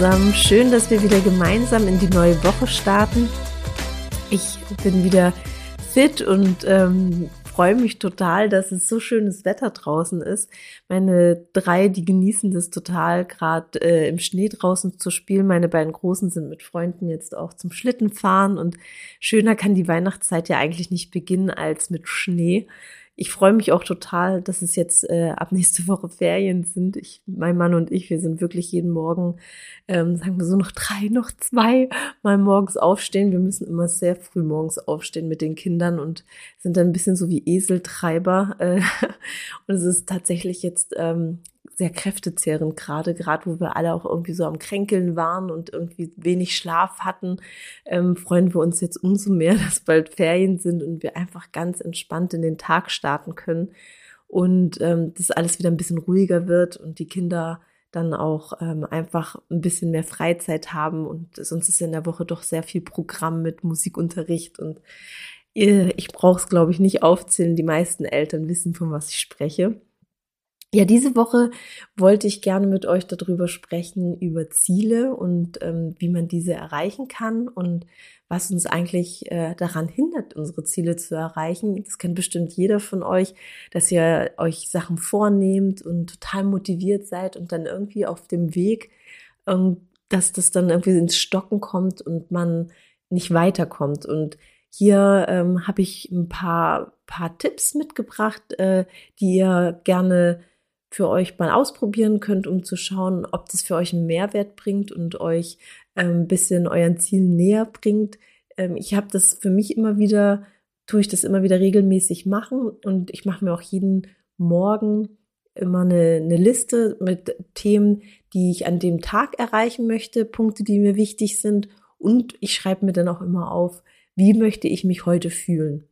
zusammen. Schön, dass wir wieder gemeinsam in die neue Woche starten. Ich bin wieder fit und ähm, freue mich total, dass es so schönes Wetter draußen ist. Meine drei, die genießen das total, gerade äh, im Schnee draußen zu spielen. Meine beiden Großen sind mit Freunden jetzt auch zum Schlittenfahren und schöner kann die Weihnachtszeit ja eigentlich nicht beginnen als mit Schnee ich freue mich auch total, dass es jetzt äh, ab nächste Woche Ferien sind. Ich, mein Mann und ich, wir sind wirklich jeden Morgen, ähm, sagen wir so noch drei, noch zwei Mal morgens aufstehen. Wir müssen immer sehr früh morgens aufstehen mit den Kindern und sind dann ein bisschen so wie Eseltreiber. Äh, und es ist tatsächlich jetzt ähm, sehr kräftezehrend gerade, gerade wo wir alle auch irgendwie so am Kränkeln waren und irgendwie wenig Schlaf hatten, ähm, freuen wir uns jetzt umso mehr, dass bald Ferien sind und wir einfach ganz entspannt in den Tag starten können und ähm, das alles wieder ein bisschen ruhiger wird und die Kinder dann auch ähm, einfach ein bisschen mehr Freizeit haben und sonst ist in der Woche doch sehr viel Programm mit Musikunterricht und äh, ich brauche es, glaube ich, nicht aufzählen. Die meisten Eltern wissen, von was ich spreche. Ja, diese Woche wollte ich gerne mit euch darüber sprechen, über Ziele und ähm, wie man diese erreichen kann und was uns eigentlich äh, daran hindert, unsere Ziele zu erreichen. Das kennt bestimmt jeder von euch, dass ihr euch Sachen vornehmt und total motiviert seid und dann irgendwie auf dem Weg, ähm, dass das dann irgendwie ins Stocken kommt und man nicht weiterkommt. Und hier ähm, habe ich ein paar, paar Tipps mitgebracht, äh, die ihr gerne für euch mal ausprobieren könnt, um zu schauen, ob das für euch einen Mehrwert bringt und euch ein ähm, bisschen euren Zielen näher bringt. Ähm, ich habe das für mich immer wieder, tue ich das immer wieder regelmäßig machen und ich mache mir auch jeden Morgen immer eine, eine Liste mit Themen, die ich an dem Tag erreichen möchte, Punkte, die mir wichtig sind und ich schreibe mir dann auch immer auf, wie möchte ich mich heute fühlen.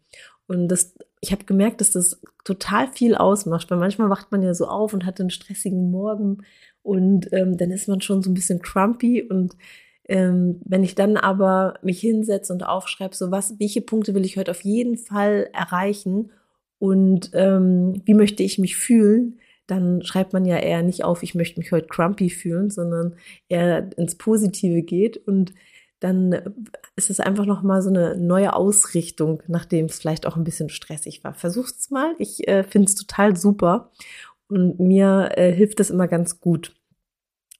Und das ich habe gemerkt, dass das total viel ausmacht, weil manchmal wacht man ja so auf und hat einen stressigen Morgen und ähm, dann ist man schon so ein bisschen crumpy und ähm, wenn ich dann aber mich hinsetze und aufschreibe, so was, welche Punkte will ich heute auf jeden Fall erreichen und ähm, wie möchte ich mich fühlen, dann schreibt man ja eher nicht auf, ich möchte mich heute crumpy fühlen, sondern eher ins Positive geht und dann ist es einfach noch mal so eine neue Ausrichtung, nachdem es vielleicht auch ein bisschen stressig war. Versucht's mal. Ich äh, finde es total super und mir äh, hilft das immer ganz gut.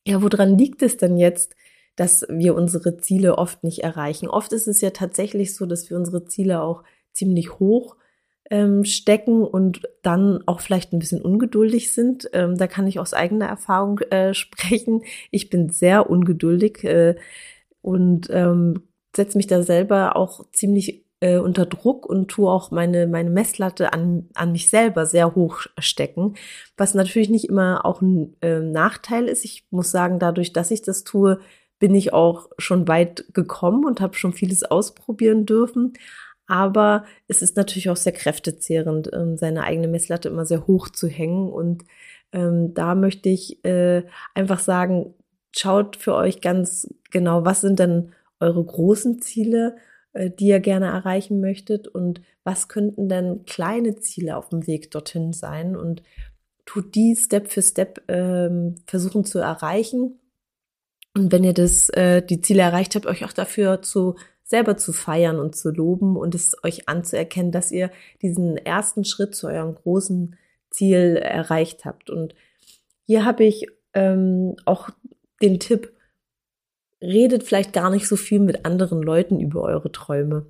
Ja, woran liegt es denn jetzt, dass wir unsere Ziele oft nicht erreichen? Oft ist es ja tatsächlich so, dass wir unsere Ziele auch ziemlich hoch ähm, stecken und dann auch vielleicht ein bisschen ungeduldig sind. Ähm, da kann ich aus eigener Erfahrung äh, sprechen. Ich bin sehr ungeduldig. Äh, und ähm, setze mich da selber auch ziemlich äh, unter Druck und tue auch meine, meine Messlatte an, an mich selber sehr hoch stecken, was natürlich nicht immer auch ein äh, Nachteil ist. Ich muss sagen, dadurch, dass ich das tue, bin ich auch schon weit gekommen und habe schon vieles ausprobieren dürfen. Aber es ist natürlich auch sehr kräftezehrend, ähm, seine eigene Messlatte immer sehr hoch zu hängen. Und ähm, da möchte ich äh, einfach sagen, schaut für euch ganz genau, was sind denn eure großen Ziele, äh, die ihr gerne erreichen möchtet und was könnten denn kleine Ziele auf dem Weg dorthin sein und tut die Step für Step ähm, versuchen zu erreichen. Und wenn ihr das, äh, die Ziele erreicht habt, euch auch dafür zu selber zu feiern und zu loben und es euch anzuerkennen, dass ihr diesen ersten Schritt zu eurem großen Ziel erreicht habt. Und hier habe ich ähm, auch den Tipp, redet vielleicht gar nicht so viel mit anderen Leuten über eure Träume.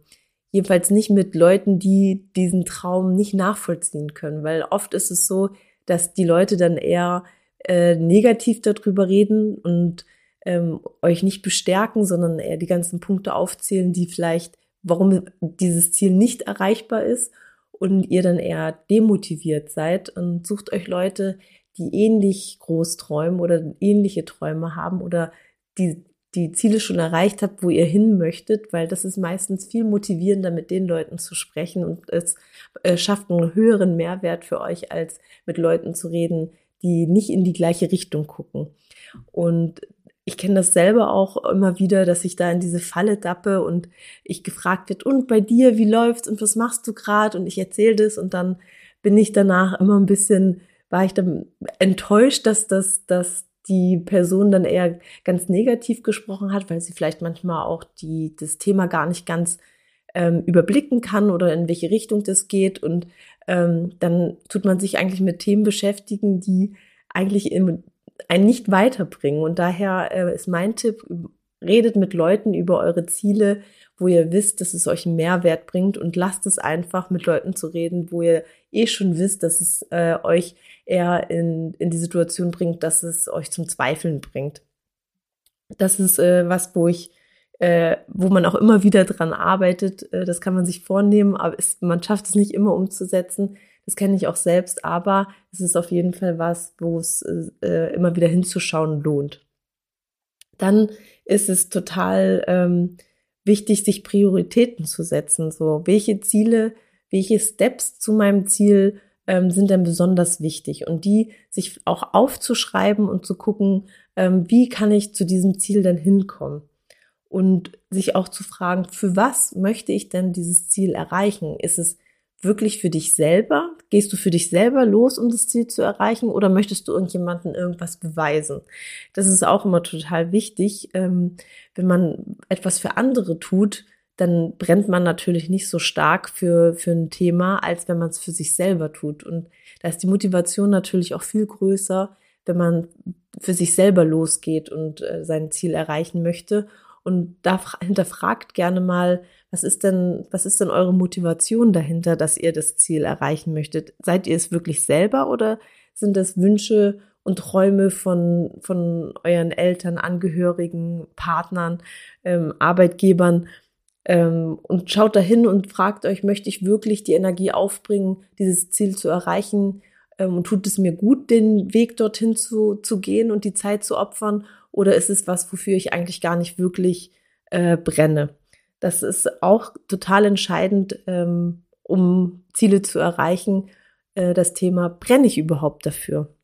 Jedenfalls nicht mit Leuten, die diesen Traum nicht nachvollziehen können, weil oft ist es so, dass die Leute dann eher äh, negativ darüber reden und ähm, euch nicht bestärken, sondern eher die ganzen Punkte aufzählen, die vielleicht, warum dieses Ziel nicht erreichbar ist und ihr dann eher demotiviert seid und sucht euch Leute, die ähnlich groß träumen oder ähnliche Träume haben oder die die Ziele schon erreicht habt, wo ihr hin möchtet, weil das ist meistens viel motivierender, mit den Leuten zu sprechen und es äh, schafft einen höheren Mehrwert für euch, als mit Leuten zu reden, die nicht in die gleiche Richtung gucken. Und ich kenne das selber auch immer wieder, dass ich da in diese Falle dappe und ich gefragt wird, und bei dir, wie läuft's und was machst du gerade? Und ich erzähle das und dann bin ich danach immer ein bisschen war ich dann enttäuscht, dass das, dass die Person dann eher ganz negativ gesprochen hat, weil sie vielleicht manchmal auch die, das Thema gar nicht ganz ähm, überblicken kann oder in welche Richtung das geht. Und ähm, dann tut man sich eigentlich mit Themen beschäftigen, die eigentlich im, einen nicht weiterbringen. Und daher äh, ist mein Tipp, redet mit Leuten über eure Ziele, wo ihr wisst, dass es euch einen Mehrwert bringt und lasst es einfach mit Leuten zu reden, wo ihr eh schon wisst, dass es äh, euch eher in, in die Situation bringt, dass es euch zum Zweifeln bringt. Das ist äh, was, wo ich, äh, wo man auch immer wieder dran arbeitet. Äh, das kann man sich vornehmen, aber ist, man schafft es nicht immer umzusetzen. Das kenne ich auch selbst, aber es ist auf jeden Fall was, wo es äh, immer wieder hinzuschauen lohnt. Dann ist es total ähm, wichtig, sich Prioritäten zu setzen. So, welche Ziele, welche Steps zu meinem Ziel ähm, sind denn besonders wichtig und die sich auch aufzuschreiben und zu gucken, ähm, wie kann ich zu diesem Ziel denn hinkommen und sich auch zu fragen, für was möchte ich denn dieses Ziel erreichen? Ist es wirklich für dich selber? Gehst du für dich selber los, um das Ziel zu erreichen oder möchtest du irgendjemanden irgendwas beweisen? Das ist auch immer total wichtig. Ähm, wenn man etwas für andere tut, dann brennt man natürlich nicht so stark für, für ein Thema, als wenn man es für sich selber tut. Und da ist die Motivation natürlich auch viel größer, wenn man für sich selber losgeht und äh, sein Ziel erreichen möchte. Und da hinterfragt gerne mal, was ist denn, was ist denn eure Motivation dahinter, dass ihr das Ziel erreichen möchtet? Seid ihr es wirklich selber oder sind das Wünsche und Träume von, von euren Eltern, Angehörigen, Partnern, ähm, Arbeitgebern? Ähm, und schaut dahin und fragt euch, möchte ich wirklich die Energie aufbringen, dieses Ziel zu erreichen? Ähm, und tut es mir gut, den Weg dorthin zu, zu gehen und die Zeit zu opfern? Oder ist es was, wofür ich eigentlich gar nicht wirklich äh, brenne? Das ist auch total entscheidend, ähm, um Ziele zu erreichen. Äh, das Thema, brenne ich überhaupt dafür?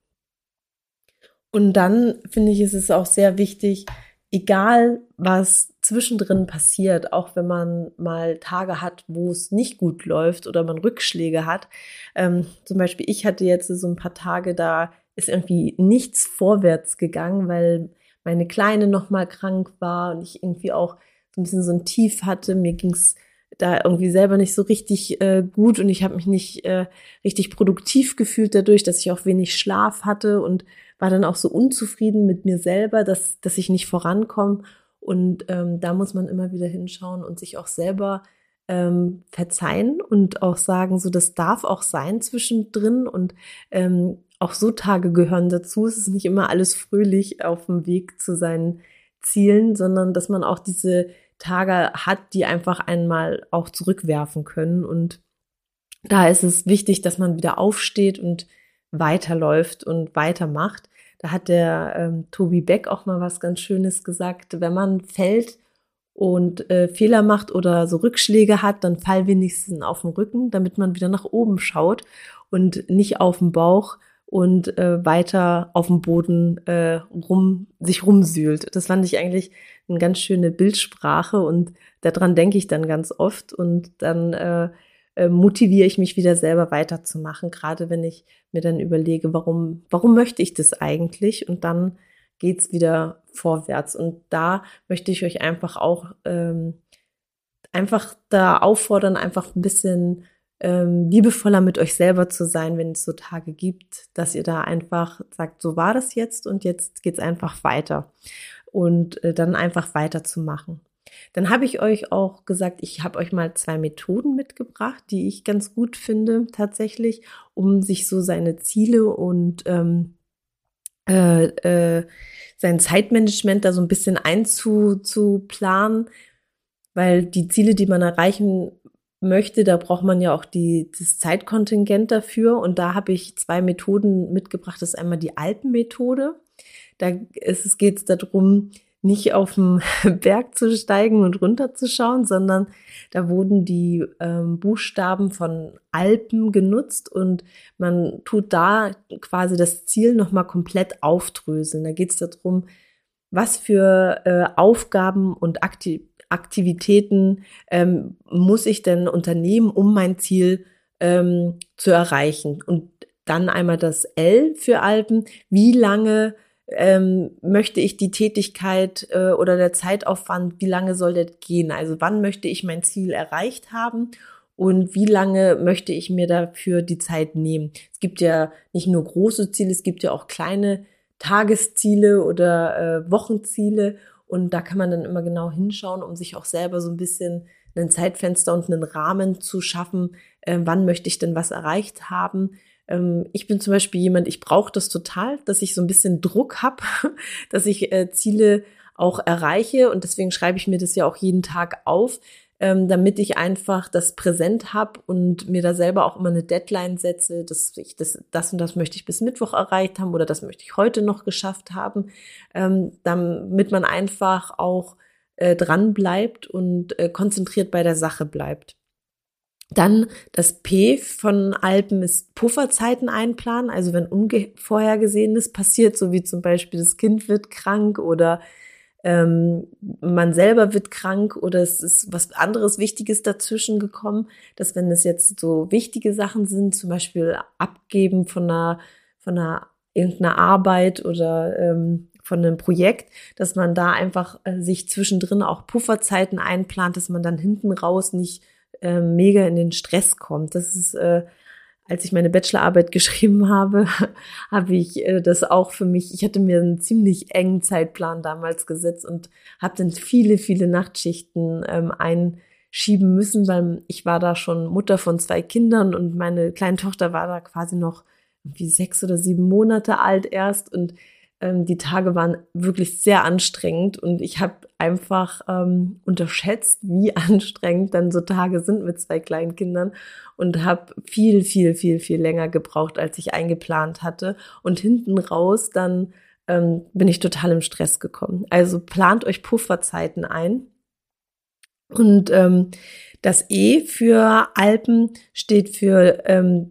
Und dann finde ich, ist es auch sehr wichtig, egal was zwischendrin passiert, auch wenn man mal Tage hat, wo es nicht gut läuft oder man Rückschläge hat. Ähm, zum Beispiel, ich hatte jetzt so ein paar Tage, da ist irgendwie nichts vorwärts gegangen, weil meine Kleine noch mal krank war und ich irgendwie auch so ein bisschen so ein Tief hatte. Mir ging's da irgendwie selber nicht so richtig äh, gut und ich habe mich nicht äh, richtig produktiv gefühlt dadurch, dass ich auch wenig Schlaf hatte und war dann auch so unzufrieden mit mir selber, dass, dass ich nicht vorankomme. Und ähm, da muss man immer wieder hinschauen und sich auch selber ähm, verzeihen und auch sagen, so das darf auch sein zwischendrin und ähm, auch so Tage gehören dazu. Es ist nicht immer alles fröhlich auf dem Weg zu seinen Zielen, sondern dass man auch diese Tage hat, die einfach einmal auch zurückwerfen können. Und da ist es wichtig, dass man wieder aufsteht und weiterläuft und weitermacht. Da hat der ähm, Tobi Beck auch mal was ganz Schönes gesagt. Wenn man fällt und äh, Fehler macht oder so Rückschläge hat, dann fall wenigstens auf den Rücken, damit man wieder nach oben schaut und nicht auf den Bauch und äh, weiter auf dem Boden äh, rum sich rumsühlt. Das fand ich eigentlich eine ganz schöne Bildsprache und daran denke ich dann ganz oft und dann äh, äh, motiviere ich mich wieder selber weiterzumachen, gerade wenn ich mir dann überlege, warum, warum möchte ich das eigentlich? Und dann geht's wieder vorwärts. Und da möchte ich euch einfach auch ähm, einfach da auffordern, einfach ein bisschen ähm, liebevoller mit euch selber zu sein, wenn es so Tage gibt, dass ihr da einfach sagt, so war das jetzt und jetzt geht's einfach weiter und äh, dann einfach weiterzumachen. Dann habe ich euch auch gesagt, ich habe euch mal zwei Methoden mitgebracht, die ich ganz gut finde tatsächlich, um sich so seine Ziele und ähm, äh, äh, sein Zeitmanagement da so ein bisschen einzuplanen, weil die Ziele, die man erreichen möchte, da braucht man ja auch die, das Zeitkontingent dafür. Und da habe ich zwei Methoden mitgebracht. Das ist einmal die Alpenmethode. Da geht es darum, nicht auf den Berg zu steigen und runterzuschauen, sondern da wurden die ähm, Buchstaben von Alpen genutzt und man tut da quasi das Ziel nochmal komplett aufdröseln. Da geht es darum, was für äh, Aufgaben und Akti Aktivitäten ähm, muss ich denn unternehmen, um mein Ziel ähm, zu erreichen. Und dann einmal das L für Alpen. Wie lange ähm, möchte ich die Tätigkeit äh, oder der Zeitaufwand, wie lange soll der gehen? Also wann möchte ich mein Ziel erreicht haben und wie lange möchte ich mir dafür die Zeit nehmen? Es gibt ja nicht nur große Ziele, es gibt ja auch kleine Tagesziele oder äh, Wochenziele und da kann man dann immer genau hinschauen, um sich auch selber so ein bisschen ein Zeitfenster und einen Rahmen zu schaffen, äh, wann möchte ich denn was erreicht haben. Ähm, ich bin zum Beispiel jemand, ich brauche das total, dass ich so ein bisschen Druck habe, dass ich äh, Ziele auch erreiche und deswegen schreibe ich mir das ja auch jeden Tag auf, ähm, damit ich einfach das präsent habe und mir da selber auch immer eine Deadline setze, dass ich das, das und das möchte ich bis Mittwoch erreicht haben oder das möchte ich heute noch geschafft haben, ähm, damit man einfach auch äh, dran bleibt und äh, konzentriert bei der Sache bleibt. Dann das P von Alpen ist Pufferzeiten einplanen. Also wenn Unvorhergesehenes passiert, so wie zum Beispiel das Kind wird krank oder ähm, man selber wird krank oder es ist was anderes Wichtiges dazwischen gekommen, dass wenn es jetzt so wichtige Sachen sind, zum Beispiel Abgeben von einer, von einer irgendeiner Arbeit oder ähm, von einem Projekt, dass man da einfach äh, sich zwischendrin auch Pufferzeiten einplant, dass man dann hinten raus nicht äh, mega in den Stress kommt. Das ist äh, als ich meine Bachelorarbeit geschrieben habe, habe ich äh, das auch für mich, ich hatte mir einen ziemlich engen Zeitplan damals gesetzt und habe dann viele, viele Nachtschichten ähm, einschieben müssen, weil ich war da schon Mutter von zwei Kindern und meine kleine Tochter war da quasi noch wie sechs oder sieben Monate alt erst und ähm, die Tage waren wirklich sehr anstrengend und ich habe einfach ähm, unterschätzt, wie anstrengend dann so Tage sind mit zwei kleinen Kindern und habe viel, viel, viel, viel länger gebraucht, als ich eingeplant hatte. Und hinten raus dann ähm, bin ich total im Stress gekommen. Also plant euch Pufferzeiten ein. Und ähm, das E für Alpen steht für ähm,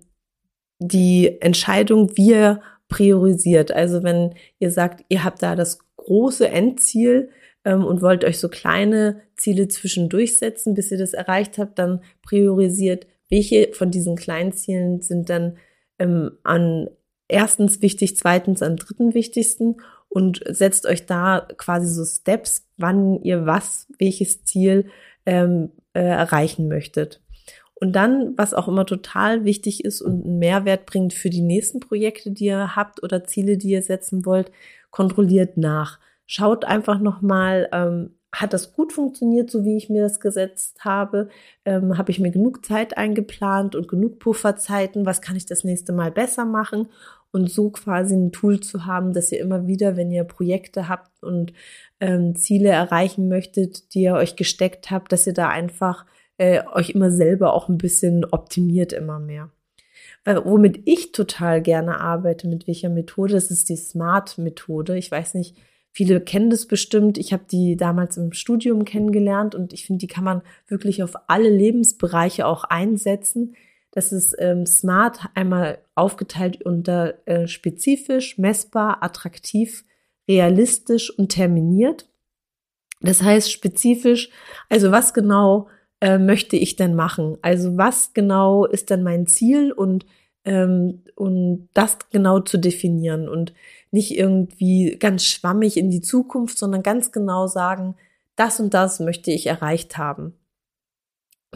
die Entscheidung, wie ihr priorisiert. Also wenn ihr sagt, ihr habt da das große Endziel ähm, und wollt euch so kleine Ziele zwischendurch setzen, bis ihr das erreicht habt, dann priorisiert, welche von diesen kleinen Zielen sind dann ähm, an erstens wichtig, zweitens am dritten wichtigsten und setzt euch da quasi so Steps, wann ihr was, welches Ziel ähm, äh, erreichen möchtet. Und dann, was auch immer total wichtig ist und einen Mehrwert bringt für die nächsten Projekte, die ihr habt oder Ziele, die ihr setzen wollt, kontrolliert nach. Schaut einfach nochmal, ähm, hat das gut funktioniert, so wie ich mir das gesetzt habe? Ähm, habe ich mir genug Zeit eingeplant und genug Pufferzeiten? Was kann ich das nächste Mal besser machen? Und so quasi ein Tool zu haben, dass ihr immer wieder, wenn ihr Projekte habt und ähm, Ziele erreichen möchtet, die ihr euch gesteckt habt, dass ihr da einfach äh, euch immer selber auch ein bisschen optimiert immer mehr. Weil, womit ich total gerne arbeite, mit welcher Methode, das ist die Smart-Methode. Ich weiß nicht, viele kennen das bestimmt. Ich habe die damals im Studium kennengelernt und ich finde, die kann man wirklich auf alle Lebensbereiche auch einsetzen. Das ist ähm, Smart einmal aufgeteilt unter äh, spezifisch, messbar, attraktiv, realistisch und terminiert. Das heißt spezifisch, also was genau äh, möchte ich denn machen? Also was genau ist denn mein Ziel und ähm, und das genau zu definieren und nicht irgendwie ganz schwammig in die Zukunft, sondern ganz genau sagen, das und das möchte ich erreicht haben.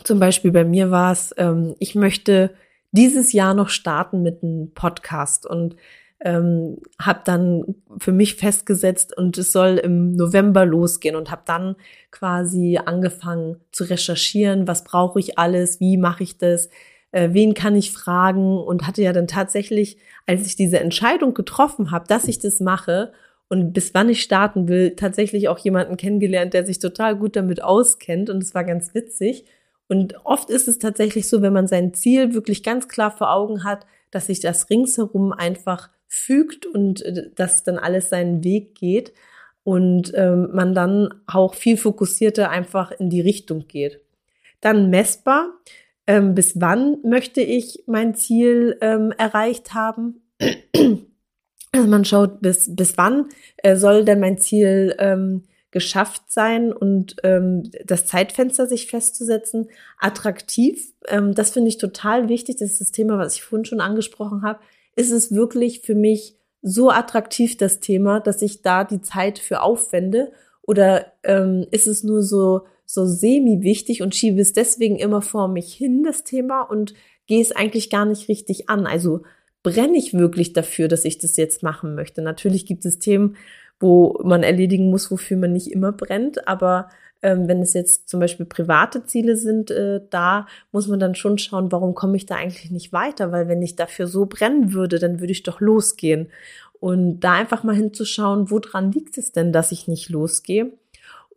Zum Beispiel bei mir war es, ähm, ich möchte dieses Jahr noch starten mit einem Podcast und ähm, habe dann für mich festgesetzt und es soll im November losgehen und habe dann quasi angefangen zu recherchieren, was brauche ich alles, wie mache ich das, äh, wen kann ich fragen und hatte ja dann tatsächlich, als ich diese Entscheidung getroffen habe, dass ich das mache und bis wann ich starten will, tatsächlich auch jemanden kennengelernt, der sich total gut damit auskennt und es war ganz witzig. Und oft ist es tatsächlich so, wenn man sein Ziel wirklich ganz klar vor Augen hat, dass sich das ringsherum einfach fügt und äh, dass dann alles seinen Weg geht und ähm, man dann auch viel fokussierter einfach in die Richtung geht. Dann messbar. Ähm, bis wann möchte ich mein Ziel ähm, erreicht haben? Also man schaut, bis, bis wann äh, soll denn mein Ziel ähm, geschafft sein und ähm, das Zeitfenster sich festzusetzen. Attraktiv, ähm, das finde ich total wichtig. Das ist das Thema, was ich vorhin schon angesprochen habe ist es wirklich für mich so attraktiv, das Thema, dass ich da die Zeit für aufwende? Oder ähm, ist es nur so, so semi-wichtig und schiebe es deswegen immer vor mich hin, das Thema, und gehe es eigentlich gar nicht richtig an? Also brenne ich wirklich dafür, dass ich das jetzt machen möchte? Natürlich gibt es Themen, wo man erledigen muss, wofür man nicht immer brennt, aber ähm, wenn es jetzt zum Beispiel private Ziele sind, äh, da muss man dann schon schauen, warum komme ich da eigentlich nicht weiter? Weil wenn ich dafür so brennen würde, dann würde ich doch losgehen. Und da einfach mal hinzuschauen, woran liegt es denn, dass ich nicht losgehe?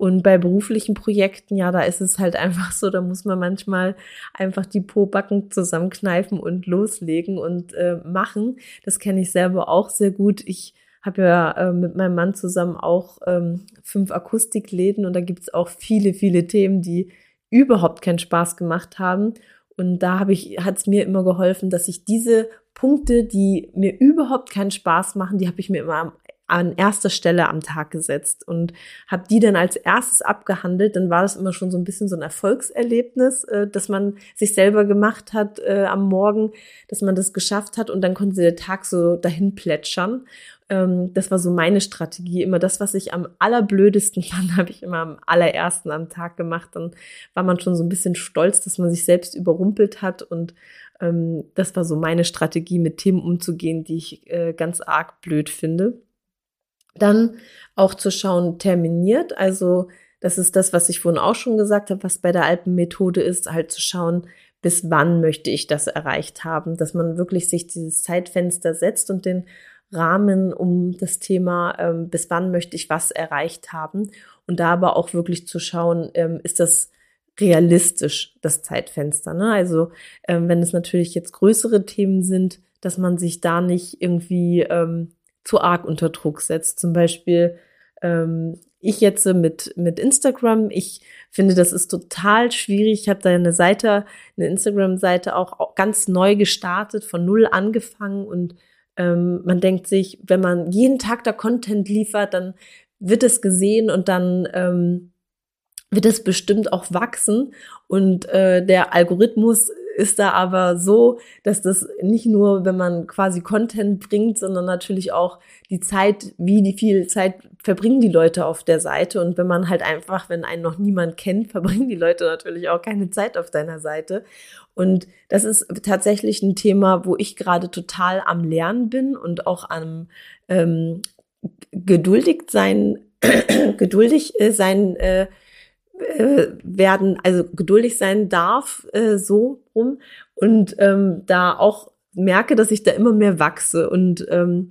Und bei beruflichen Projekten, ja, da ist es halt einfach so, da muss man manchmal einfach die Pobacken zusammenkneifen und loslegen und äh, machen. Das kenne ich selber auch sehr gut. Ich habe ja äh, mit meinem Mann zusammen auch ähm, fünf Akustikläden und da gibt es auch viele, viele Themen, die überhaupt keinen Spaß gemacht haben. Und da habe ich, hat es mir immer geholfen, dass ich diese Punkte, die mir überhaupt keinen Spaß machen, die habe ich mir immer am an erster Stelle am Tag gesetzt und habe die dann als erstes abgehandelt. Dann war das immer schon so ein bisschen so ein Erfolgserlebnis, äh, dass man sich selber gemacht hat äh, am Morgen, dass man das geschafft hat und dann konnte der Tag so dahin plätschern. Ähm, das war so meine Strategie. Immer das, was ich am allerblödesten fand, habe ich immer am allerersten am Tag gemacht. Dann war man schon so ein bisschen stolz, dass man sich selbst überrumpelt hat und ähm, das war so meine Strategie, mit Themen umzugehen, die ich äh, ganz arg blöd finde. Dann auch zu schauen, terminiert. Also das ist das, was ich vorhin auch schon gesagt habe, was bei der Alpenmethode ist, halt zu schauen, bis wann möchte ich das erreicht haben, dass man wirklich sich dieses Zeitfenster setzt und den Rahmen um das Thema, ähm, bis wann möchte ich was erreicht haben und da aber auch wirklich zu schauen, ähm, ist das realistisch, das Zeitfenster. Ne? Also ähm, wenn es natürlich jetzt größere Themen sind, dass man sich da nicht irgendwie ähm, zu arg unter Druck setzt. Zum Beispiel ähm, ich jetzt mit, mit Instagram, ich finde, das ist total schwierig. Ich habe da eine Seite, eine Instagram-Seite auch ganz neu gestartet, von null angefangen und ähm, man denkt sich, wenn man jeden Tag da Content liefert, dann wird es gesehen und dann ähm, wird es bestimmt auch wachsen. Und äh, der Algorithmus ist da aber so, dass das nicht nur, wenn man quasi Content bringt, sondern natürlich auch die Zeit, wie die viel Zeit verbringen die Leute auf der Seite. Und wenn man halt einfach, wenn einen noch niemand kennt, verbringen die Leute natürlich auch keine Zeit auf deiner Seite. Und das ist tatsächlich ein Thema, wo ich gerade total am Lernen bin und auch am ähm, geduldig sein, geduldig äh, sein äh, äh, werden, also geduldig sein darf, äh, so rum. Und ähm, da auch merke, dass ich da immer mehr wachse und ähm,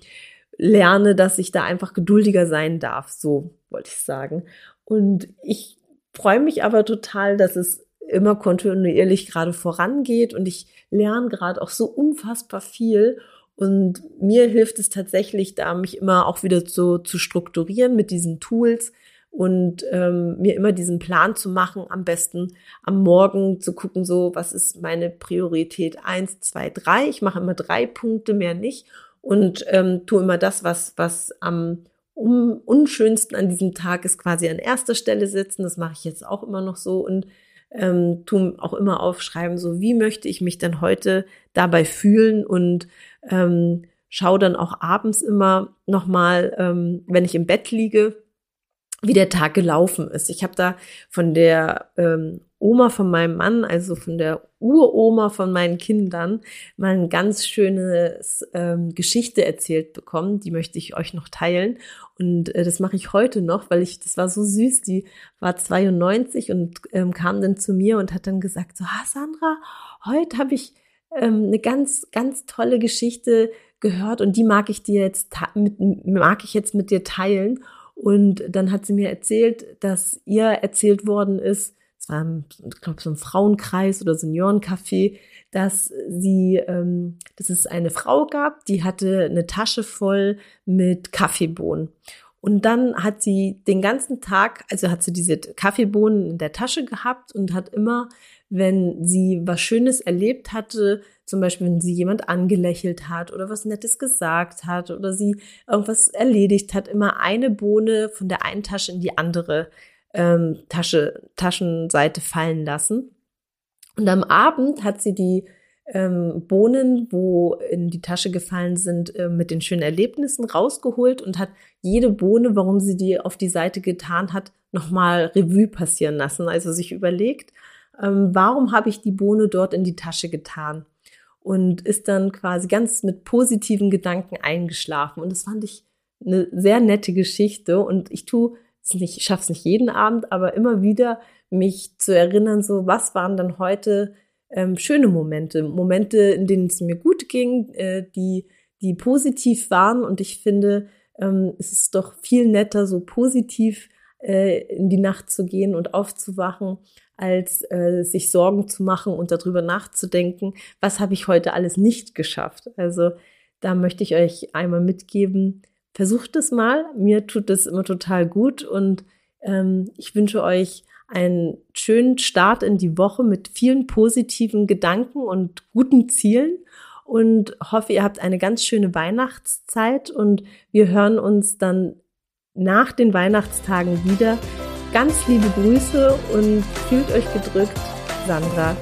lerne, dass ich da einfach geduldiger sein darf, so wollte ich sagen. Und ich freue mich aber total, dass es immer kontinuierlich gerade vorangeht und ich lerne gerade auch so unfassbar viel. Und mir hilft es tatsächlich, da mich immer auch wieder so zu strukturieren mit diesen Tools, und ähm, mir immer diesen Plan zu machen, am besten am Morgen zu gucken, so was ist meine Priorität eins, zwei, drei. Ich mache immer drei Punkte, mehr nicht und ähm, tue immer das, was was am um, unschönsten an diesem Tag ist, quasi an erster Stelle sitzen. Das mache ich jetzt auch immer noch so und ähm, tu auch immer aufschreiben, so wie möchte ich mich denn heute dabei fühlen und ähm, schaue dann auch abends immer nochmal, ähm, wenn ich im Bett liege, wie der Tag gelaufen ist. Ich habe da von der ähm, Oma von meinem Mann, also von der Uroma von meinen Kindern, mal eine ganz schöne ähm, Geschichte erzählt bekommen. Die möchte ich euch noch teilen. Und äh, das mache ich heute noch, weil ich, das war so süß. Die war 92 und ähm, kam dann zu mir und hat dann gesagt, so, ah, Sandra, heute habe ich ähm, eine ganz, ganz tolle Geschichte gehört und die mag ich dir jetzt, mit, mag ich jetzt mit dir teilen. Und dann hat sie mir erzählt, dass ihr erzählt worden ist, es war, ich glaube, so ein Frauenkreis oder Seniorencafé, dass sie, ähm, dass es eine Frau gab, die hatte eine Tasche voll mit Kaffeebohnen. Und dann hat sie den ganzen Tag, also hat sie diese Kaffeebohnen in der Tasche gehabt und hat immer, wenn sie was Schönes erlebt hatte, zum Beispiel, wenn sie jemand angelächelt hat oder was Nettes gesagt hat oder sie irgendwas erledigt hat, immer eine Bohne von der einen Tasche in die andere ähm, Tasche, Taschenseite fallen lassen. Und am Abend hat sie die ähm, Bohnen, wo in die Tasche gefallen sind, äh, mit den schönen Erlebnissen rausgeholt und hat jede Bohne, warum sie die auf die Seite getan hat, nochmal Revue passieren lassen. Also sich überlegt, ähm, warum habe ich die Bohne dort in die Tasche getan? Und ist dann quasi ganz mit positiven Gedanken eingeschlafen. Und das fand ich eine sehr nette Geschichte. Und ich tue es nicht, ich schaffe es nicht jeden Abend, aber immer wieder mich zu erinnern, so was waren dann heute ähm, schöne Momente, Momente, in denen es mir gut ging, äh, die, die positiv waren. Und ich finde, ähm, es ist doch viel netter, so positiv äh, in die Nacht zu gehen und aufzuwachen, als äh, sich Sorgen zu machen und darüber nachzudenken, was habe ich heute alles nicht geschafft. Also da möchte ich euch einmal mitgeben, versucht es mal. Mir tut es immer total gut und ähm, ich wünsche euch einen schönen Start in die Woche mit vielen positiven Gedanken und guten Zielen und hoffe, ihr habt eine ganz schöne Weihnachtszeit und wir hören uns dann nach den Weihnachtstagen wieder. Ganz liebe Grüße und fühlt euch gedrückt, Sandra.